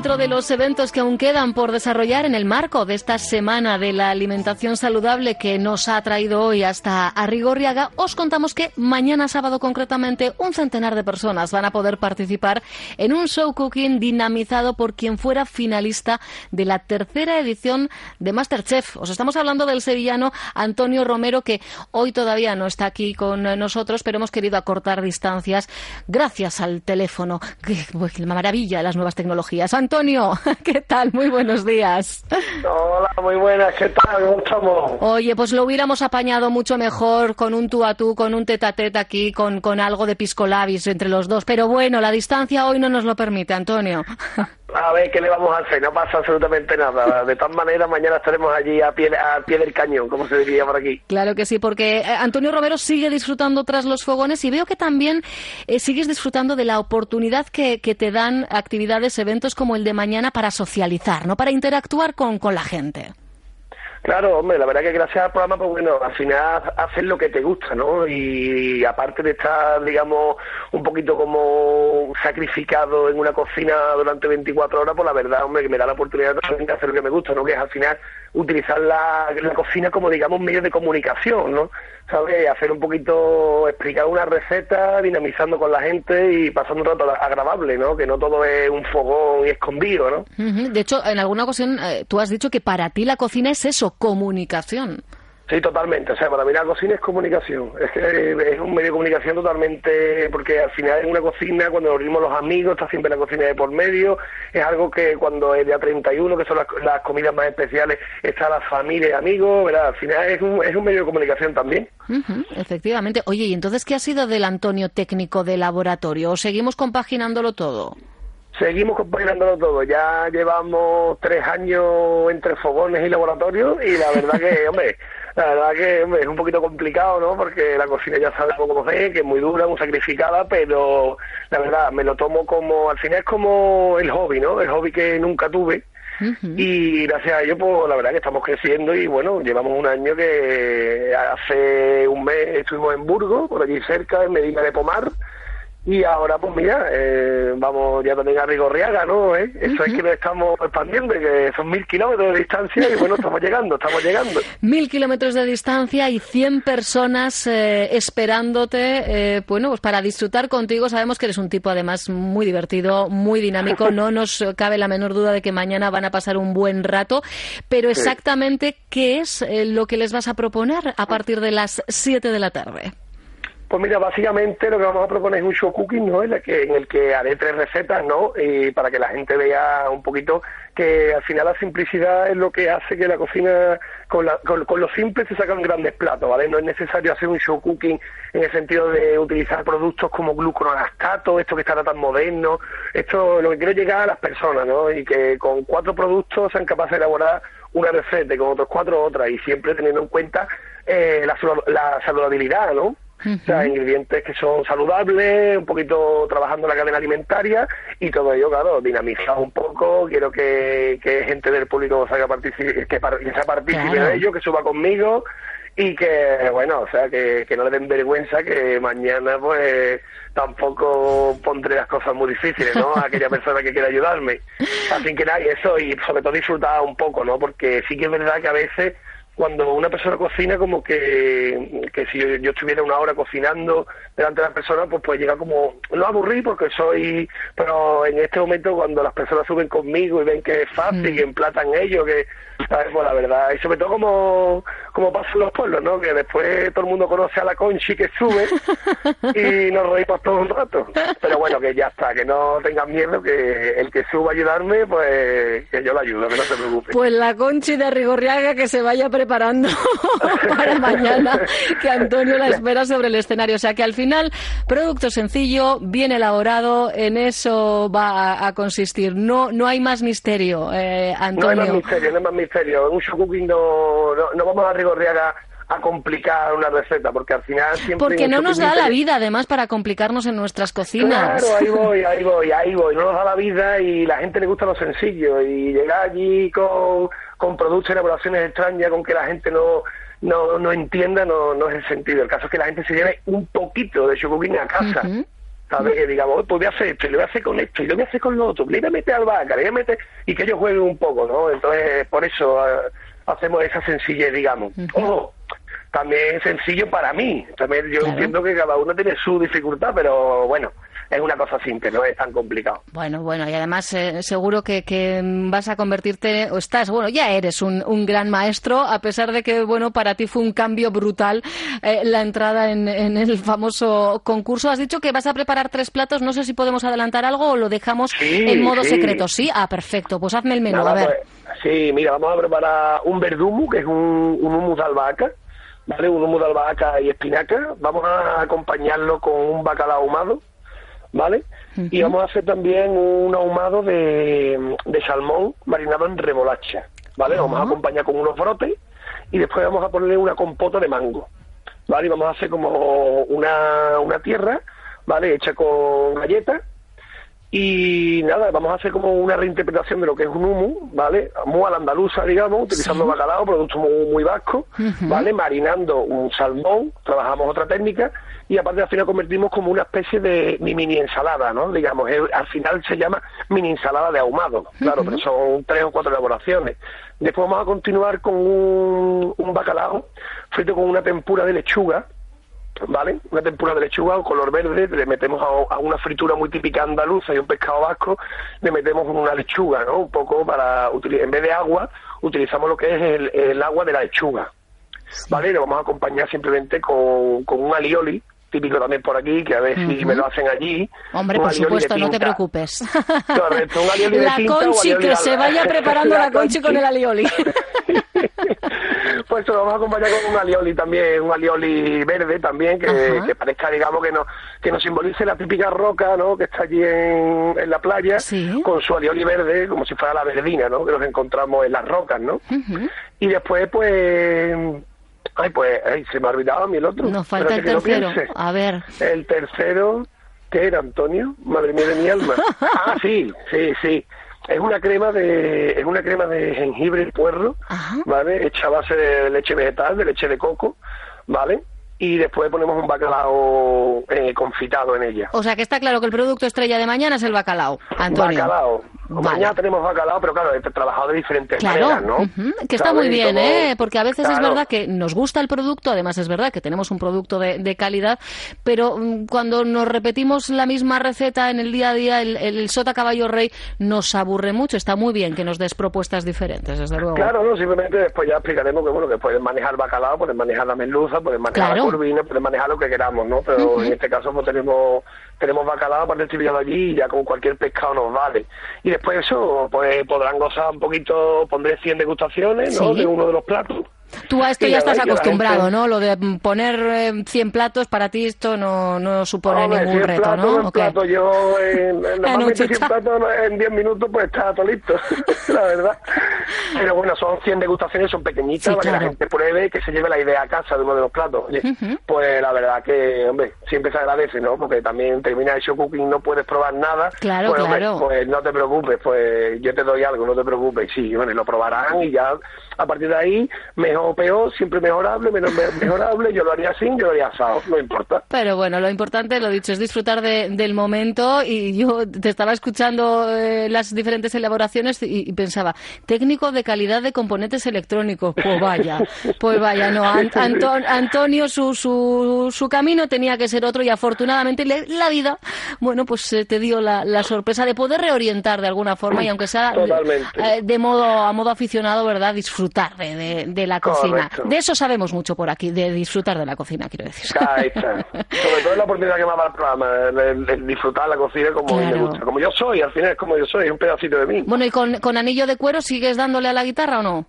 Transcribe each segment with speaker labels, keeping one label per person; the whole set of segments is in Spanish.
Speaker 1: Dentro de los eventos que aún quedan por desarrollar en el marco de esta semana de la alimentación saludable que nos ha traído hoy hasta Arrigorriaga, os contamos que mañana sábado concretamente un centenar de personas van a poder participar en un show cooking dinamizado por quien fuera finalista de la tercera edición de Masterchef. Os estamos hablando del sevillano Antonio Romero que hoy todavía no está aquí con nosotros, pero hemos querido acortar distancias gracias al teléfono. Qué, maravilla las nuevas tecnologías. Antonio, ¿qué tal? Muy buenos días.
Speaker 2: Hola, muy buenas, ¿qué tal? ¿Cómo estamos?
Speaker 1: Oye, pues lo hubiéramos apañado mucho mejor con un tú a tú, con un tete a tete aquí, con, con algo de piscolabis entre los dos. Pero bueno, la distancia hoy no nos lo permite, Antonio.
Speaker 2: A ver, ¿qué le vamos a hacer? No pasa absolutamente nada. De todas maneras, mañana estaremos allí a pie, a pie del cañón, como se diría por aquí.
Speaker 1: Claro que sí, porque eh, Antonio Romero sigue disfrutando tras los fogones y veo que también eh, sigues disfrutando de la oportunidad que, que, te dan actividades, eventos como el de mañana para socializar, ¿no? Para interactuar con, con la gente.
Speaker 2: Claro, hombre, la verdad que gracias al programa, pues bueno, al final haces lo que te gusta, ¿no? Y aparte de estar, digamos, un poquito como sacrificado en una cocina durante 24 horas, pues la verdad, hombre, que me da la oportunidad de hacer lo que me gusta, ¿no? Que es al final utilizar la, la cocina como, digamos, medio de comunicación, ¿no? ¿Sabes? Hacer un poquito, explicar una receta, dinamizando con la gente y pasando un rato agradable, ¿no? Que no todo es un fogón y escondido, ¿no?
Speaker 1: De hecho, en alguna ocasión eh, tú has dicho que para ti la cocina es eso, comunicación.
Speaker 2: Sí, totalmente. O sea, para mí la cocina es comunicación. Es que es un medio de comunicación totalmente, porque al final en una cocina, cuando reunimos los amigos, está siempre la cocina de por medio. Es algo que cuando es día 31, que son las, las comidas más especiales, está la familia y amigos, ¿verdad? Al final es un, es un medio de comunicación también.
Speaker 1: Uh -huh, efectivamente. Oye, ¿y entonces qué ha sido del Antonio técnico de laboratorio? ¿O seguimos compaginándolo todo?
Speaker 2: Seguimos compaginándolo todo. Ya llevamos tres años entre fogones y laboratorios y la verdad que, hombre, la verdad que hombre, es un poquito complicado, ¿no? Porque la cocina ya sabemos cómo es, que es muy dura, muy sacrificada, pero la verdad me lo tomo como, al final es como el hobby, ¿no? El hobby que nunca tuve. Uh -huh. Y gracias a ello, pues la verdad que estamos creciendo y bueno, llevamos un año que hace un mes estuvimos en Burgos, por allí cerca, en Medina de Pomar, y ahora, pues mira, eh, vamos ya también a Rigorriaga, ¿no? ¿Eh? Eso uh -huh. es que nos estamos expandiendo, que son mil kilómetros de distancia y bueno, estamos llegando, estamos llegando.
Speaker 1: Mil kilómetros de distancia y cien personas eh, esperándote, eh, bueno, pues para disfrutar contigo. Sabemos que eres un tipo además muy divertido, muy dinámico. No nos cabe la menor duda de que mañana van a pasar un buen rato. Pero exactamente, sí. ¿qué es eh, lo que les vas a proponer a partir de las siete de la tarde?
Speaker 2: Pues mira, básicamente lo que vamos a proponer es un show cooking, ¿no? En el que, en el que haré tres recetas, ¿no? Y para que la gente vea un poquito que al final la simplicidad es lo que hace que la cocina, con, la, con, con lo simple se sacan grandes platos, ¿vale? No es necesario hacer un show cooking en el sentido de utilizar productos como gluconolactato, esto que está tan moderno. Esto lo que quiero llegar a las personas, ¿no? Y que con cuatro productos sean capaces de elaborar una receta y con otros cuatro otra, y siempre teniendo en cuenta eh, la, la saludabilidad, ¿no? Uh -huh. O sea, ingredientes que son saludables, un poquito trabajando la cadena alimentaria y todo ello, claro, dinamizado un poco. Quiero que, que gente del público salga que, que sea partícipe claro. de ello, que suba conmigo y que, bueno, o sea, que, que no le den vergüenza que mañana, pues, tampoco pondré las cosas muy difíciles, ¿no? A aquella persona que quiera ayudarme. Así que nada, y eso, y sobre todo disfrutar un poco, ¿no? Porque sí que es verdad que a veces cuando una persona cocina como que, que si yo, yo estuviera una hora cocinando delante de las personas, pues puede llegar como, no a aburrir porque soy, pero en este momento cuando las personas suben conmigo y ven que es fácil,
Speaker 1: Mm.
Speaker 2: que emplatan ellos, que, ¿sabes? Pues la verdad, y sobre todo como, como pasa en los pueblos, ¿no? Que después todo el mundo conoce a la Conchi que sube y nos reímos todo un rato. Pero bueno, que ya está, que no tengan miedo, que el que suba a ayudarme, pues que yo lo ayudo, que no se preocupe.
Speaker 1: Pues la Conchi de Rigorriaga que se vaya preparando para mañana, que Antonio la espera sobre el escenario. O sea que al final, producto sencillo, bien elaborado, en eso va a, a consistir. No, no hay más misterio, eh,
Speaker 2: No hay
Speaker 1: Antonio.
Speaker 2: más misterio, no hay más misterio. En un show cooking no, no, no vamos a a, complicar una receta, porque al final siempre...
Speaker 1: Porque no nos da la vida, además, para complicarnos en nuestras cocinas.
Speaker 2: Claro, ahí voy, ahí voy, ahí voy. No nos da la vida y la gente le gusta lo sencillo. Y llegar allí con, con productos y elaboraciones extrañas, con que la gente no, no, no entienda, no, no es el sentido. El caso es que la gente se lleve un poquito de cooking a casa.
Speaker 1: Ujú.
Speaker 2: ¿Sabes? Que digamos, "Oh, pues voy a hacer esto, y lo voy a hacer con esto, y lo voy a hacer con lo otro, le voy a meter albahaca, le voy a meter... Y que ellos jueguen un poco, ¿no? Entonces, por eso eh, hacemos esa sencillez, digamos. Ojo, también es sencillo para mí. También yo
Speaker 1: Claro.
Speaker 2: entiendo que cada uno tiene su dificultad, pero bueno, es una cosa simple, no es tan complicado.
Speaker 1: Bueno, bueno, y además eh, seguro que, que vas a convertirte, o estás, bueno, ya eres un, un gran maestro, a pesar de que, bueno, para ti fue un cambio brutal eh, la entrada en, en el famoso concurso. Has dicho que vas a preparar tres platos, no sé si podemos adelantar algo o lo dejamos
Speaker 2: Sí,
Speaker 1: en modo
Speaker 2: sí.
Speaker 1: secreto. Sí, ah, perfecto, pues hazme el menú,
Speaker 2: Nada,
Speaker 1: a ver.
Speaker 2: pues, sí, mira, vamos a preparar un verdumu, que es un, un hummus de albahaca, ¿vale? Un hummus de albahaca y espinaca. Vamos a acompañarlo con un bacalao ahumado, ¿vale? Y vamos a hacer también un ahumado de, de salmón marinado en remolacha, ¿vale? Lo Vamos a acompañar con unos brotes y después vamos a ponerle una compota de mango, ¿vale? Y vamos a hacer como una, una tierra, ¿vale? Hecha con galletas y nada, vamos a hacer como una reinterpretación de lo que es un humus, ¿vale? Muy a la andaluza, digamos, utilizando
Speaker 1: Sí.
Speaker 2: bacalao, producto muy, muy vasco. ¿vale? Marinando un salmón, trabajamos otra técnica, y aparte al final convertimos como una especie de mi- mini ensalada, ¿no? Digamos, es- al final se llama mini ensalada de ahumado, claro, pero son tres o cuatro elaboraciones. Después vamos a continuar con un, un bacalao frito con una tempura de lechuga, ¿vale? Una tempura de lechuga o color verde, le metemos a, a una fritura muy típica andaluza y un pescado vasco, le metemos una lechuga, ¿no? Un poco para, en vez de agua, utilizamos lo que es el, el agua de la lechuga, ¿vale? Y lo vamos a acompañar simplemente con, con un alioli, típico también por aquí, que a ver si me lo hacen allí.
Speaker 1: Hombre, por
Speaker 2: de
Speaker 1: supuesto, no te
Speaker 2: tinta.
Speaker 1: preocupes.
Speaker 2: Correcto, un alioli de
Speaker 1: La
Speaker 2: tinta o
Speaker 1: Conchi,
Speaker 2: alioli
Speaker 1: que
Speaker 2: de
Speaker 1: se vaya preparando la, Conchi con el alioli.
Speaker 2: pues lo vamos a acompañar con un alioli también, un alioli verde también, que, parezca, digamos, que nos, que nos simbolice la típica roca, ¿no?, que está allí en, en la playa,
Speaker 1: Sí.
Speaker 2: con su alioli verde, como si fuera la verdina, ¿no?, que nos encontramos en las rocas, ¿no? Y después, pues... Ay, pues, ay, se me ha olvidado a mí el otro.
Speaker 1: Nos falta el tercero. A ver.
Speaker 2: El tercero, ¿qué era, Antonio? Madre mía de mi alma. Ah, sí, sí, sí. Es una crema de es una crema de jengibre y puerro,
Speaker 1: Ajá.
Speaker 2: ¿vale? Hecha a base de leche vegetal, de leche de coco, ¿vale? Y después ponemos un bacalao eh, confitado en ella.
Speaker 1: O sea que está claro que el producto estrella de mañana es el bacalao, Antonio.
Speaker 2: Bacalao.
Speaker 1: Vale.
Speaker 2: Mañana tenemos bacalao, pero claro, he trabajado de diferentes
Speaker 1: Claro,
Speaker 2: maneras, ¿no?
Speaker 1: que está
Speaker 2: ¿Sabes?
Speaker 1: muy bien, ¿eh? Porque a veces es verdad que nos gusta el producto, además es verdad que tenemos un producto de, de calidad, pero mm, cuando nos repetimos la misma receta en el día a día, el, el sota caballo rey nos aburre mucho. Está muy bien que nos des propuestas diferentes, desde luego.
Speaker 2: Claro, no, simplemente después ya explicaremos que bueno, que pueden manejar bacalao, pueden manejar la merluza, pueden manejar
Speaker 1: Claro.
Speaker 2: la curvina, pueden manejar lo que queramos, ¿no? Pero en este caso pues tenemos tenemos bacalao para el allí y ya con cualquier pescado nos vale. Y después eso, pues podrán gozar un poquito, pondré 100 degustaciones, ¿no?
Speaker 1: Sí.
Speaker 2: De uno de los platos.
Speaker 1: Tú a esto ya estás acostumbrado,
Speaker 2: gente-
Speaker 1: ¿no? Lo de mm, poner eh, 100 platos, para ti esto no, no supone
Speaker 2: Hombre,
Speaker 1: ningún
Speaker 2: 100
Speaker 1: reto,
Speaker 2: platos,
Speaker 1: ¿no?
Speaker 2: plato yo en, normalmente
Speaker 1: nochita.
Speaker 2: 100 platos en 10 minutos pues está todo listo, la verdad. Pero bueno, son 100 degustaciones, son pequeñitas
Speaker 1: Sí,
Speaker 2: para que la gente pruebe y que se lleve la idea a casa de uno de los platos. Oye. Pues la verdad que, hombre, siempre se agradece, ¿no? Porque también termina el show cooking, no puedes probar nada.
Speaker 1: Claro,
Speaker 2: pues, hombre,
Speaker 1: claro.
Speaker 2: pues no te preocupes, pues yo te doy algo, no te preocupes. Sí, bueno, y lo probarán y ya a partir de ahí, mejor o peor, siempre mejorable, menos me- mejorable, yo lo haría así, yo lo haría asado, no importa.
Speaker 1: Pero bueno, lo importante, lo dicho, es disfrutar de- del momento y yo te estaba escuchando eh, las diferentes elaboraciones y, y pensaba, técnico de calidad de componentes electrónicos, pues vaya, pues vaya, no, An- Anto- Antonio su, su, su camino tenía que ser otro y afortunadamente la vida, bueno, pues eh, te dio la, la sorpresa de poder reorientar de alguna forma y aunque sea
Speaker 2: Totalmente.
Speaker 1: eh, de modo a modo aficionado, ¿verdad? Disfrutar de, de- de la cocina. De eso sabemos mucho por aquí, de disfrutar de la cocina, quiero decir.
Speaker 2: Ahí está. Sobre todo es la oportunidad que me da el programa, el, el- el disfrutar la cocina como mí me
Speaker 1: Claro.
Speaker 2: gusta. Como yo soy, al final es como yo soy, es un pedacito de mí.
Speaker 1: Bueno, ¿y con, con anillo de cuero sigues dándole a la guitarra o no?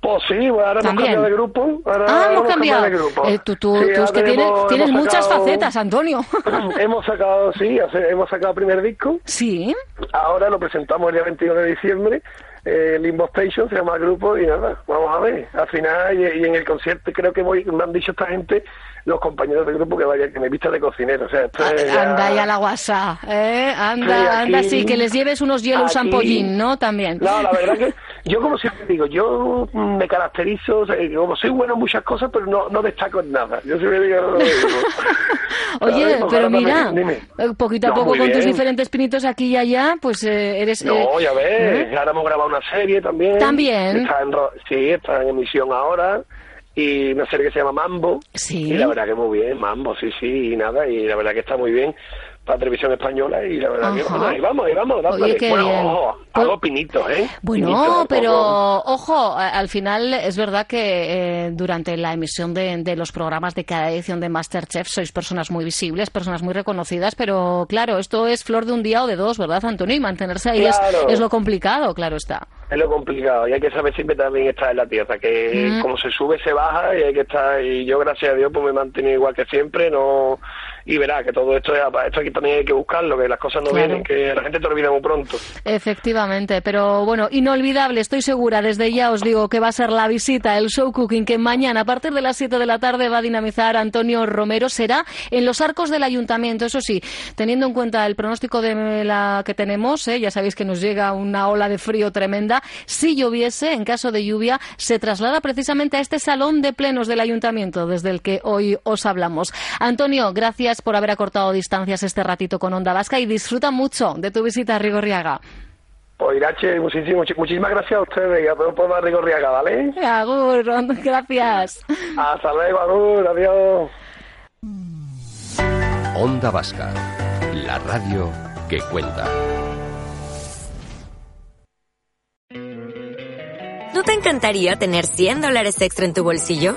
Speaker 2: Pues sí, bueno, ahora hemos cambiado de grupo. Ahora
Speaker 1: Ah, hemos cambiado.
Speaker 2: de grupo.
Speaker 1: Eh, tú, tú-
Speaker 2: Sí,
Speaker 1: tú es que tienes,
Speaker 2: hemos-
Speaker 1: tienes
Speaker 2: hemos
Speaker 1: muchas
Speaker 2: sacado-
Speaker 1: facetas, Antonio.
Speaker 2: hemos sacado, sí, hemos sacado primer disco.
Speaker 1: sí.
Speaker 2: Ahora lo presentamos el día 21 de diciembre. Eh, Limbo Station se llama el grupo y nada, vamos a ver. Al final, y, y en el concierto creo que voy, me han dicho esta gente, los compañeros del grupo, que vaya, que me vista de cocinero. O sea, es ya-
Speaker 1: Anda ya la guasa, ¿eh? Anda,
Speaker 2: Sí, aquí-
Speaker 1: anda, sí, que les lleves unos hielos ampollín, ¿no? También.
Speaker 2: No, la verdad que yo como siempre digo, yo me caracterizo, o sea, como soy bueno en muchas cosas, pero no, no destaco en nada. Yo siempre digo.
Speaker 1: Oye,
Speaker 2: ¿Sabes?
Speaker 1: pero mira,
Speaker 2: dime.
Speaker 1: eh, poquito a
Speaker 2: No,
Speaker 1: poco con tus diferentes pinitos aquí y allá, pues eh, eres... eh,
Speaker 2: No, ya ves, ahora hemos grabado una serie también.
Speaker 1: También.
Speaker 2: Está en, sí, está en emisión ahora. Y una serie que se llama Mambo.
Speaker 1: Sí.
Speaker 2: Y la verdad que muy bien, Mambo, sí, sí, y nada, y la verdad que está muy bien para televisión española y la verdad que
Speaker 1: Ajá.
Speaker 2: bueno, ahí vamos, ahí vamos.
Speaker 1: Oye, qué
Speaker 2: bueno,
Speaker 1: bien.
Speaker 2: ojo,
Speaker 1: Pues-
Speaker 2: hago pinitos, ¿eh?
Speaker 1: Bueno, pero ojo, al final es verdad que eh, durante la emisión de, de los programas de cada edición de Masterchef sois personas muy visibles, personas muy reconocidas, pero claro, esto es flor de un día o de dos, ¿verdad, Antonio? Y mantenerse ahí es- es, lo complicado, claro está.
Speaker 2: Es lo complicado y hay que saber siempre también estar en la tierra, que
Speaker 1: Mm.
Speaker 2: como se sube se baja y hay que estar, y yo gracias a Dios pues me he mantenido igual que siempre, no y verá que todo esto es, esto aquí también hay que buscarlo, que las cosas no
Speaker 1: Claro.
Speaker 2: vienen, que la gente te olvida muy pronto.
Speaker 1: Efectivamente, pero bueno, inolvidable, estoy segura, desde ya os digo que va a ser la visita, el show cooking que mañana a partir de las 7 de la tarde va a dinamizar Antonio Romero, será en los arcos del ayuntamiento, eso sí, teniendo en cuenta el pronóstico de la que tenemos, ¿eh? ya sabéis que nos llega una ola de frío tremenda, si lloviese, en caso de lluvia, se traslada precisamente a este salón de plenos del ayuntamiento desde el que hoy os hablamos. Antonio, gracias por haber acortado distancias este ratito con Onda Vasca y disfruta mucho de tu visita a Rigorriaga.
Speaker 2: Pues Irache, muchísimo, muchi- muchísimas gracias a ustedes y a todos por Barrigo Riaga, ¿vale?
Speaker 1: Agur, gracias.
Speaker 2: Hasta luego, Agur, adiós.
Speaker 3: Onda Vasca, la radio que cuenta.
Speaker 4: ¿No te encantaría tener 100 dólares extra en tu bolsillo?